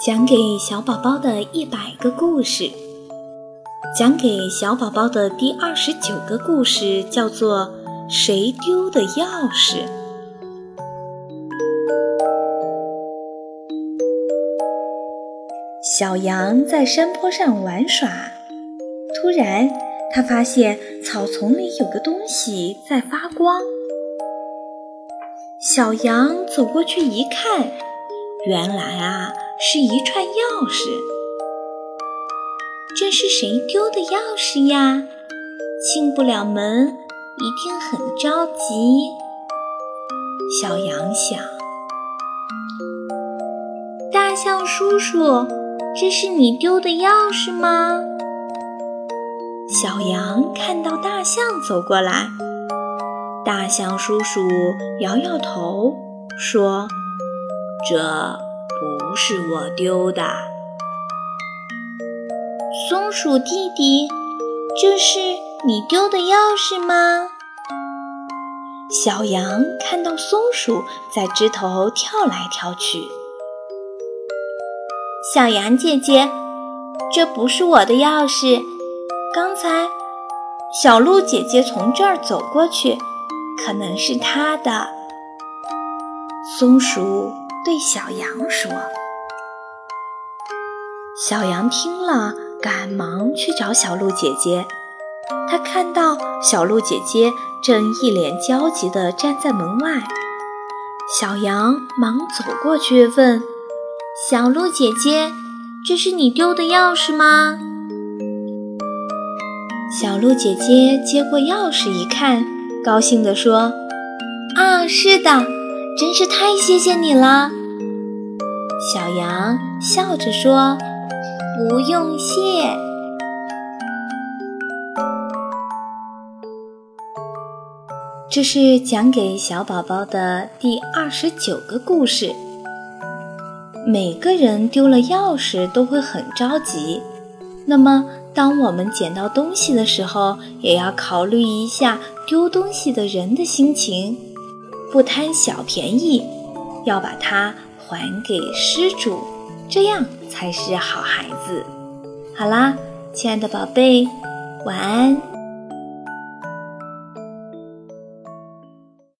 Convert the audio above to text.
讲给小宝宝的一百个故事，讲给小宝宝的第二十九个故事叫做《谁丢的钥匙》。小羊在山坡上玩耍，突然，他发现草丛里有个东西在发光。小羊走过去一看，原来啊。是一串钥匙，这是谁丢的钥匙呀？进不了门，一定很着急。小羊想。大象叔叔，这是你丢的钥匙吗？小羊看到大象走过来，大象叔叔摇摇头说：“这。”是我丢的，松鼠弟弟，这是你丢的钥匙吗？小羊看到松鼠在枝头跳来跳去。小羊姐姐，这不是我的钥匙，刚才小鹿姐姐从这儿走过去，可能是她的。松鼠。对小羊说：“小羊听了，赶忙去找小鹿姐姐。他看到小鹿姐姐正一脸焦急地站在门外。小羊忙走过去问：‘小鹿姐姐，这是你丢的钥匙吗？’小鹿姐姐接过钥匙一看，高兴地说：‘啊，是的。’”真是太谢谢你了，小羊笑着说：“不用谢。”这是讲给小宝宝的第二十九个故事。每个人丢了钥匙都会很着急，那么当我们捡到东西的时候，也要考虑一下丢东西的人的心情。不贪小便宜，要把它还给失主，这样才是好孩子。好啦，亲爱的宝贝，晚安。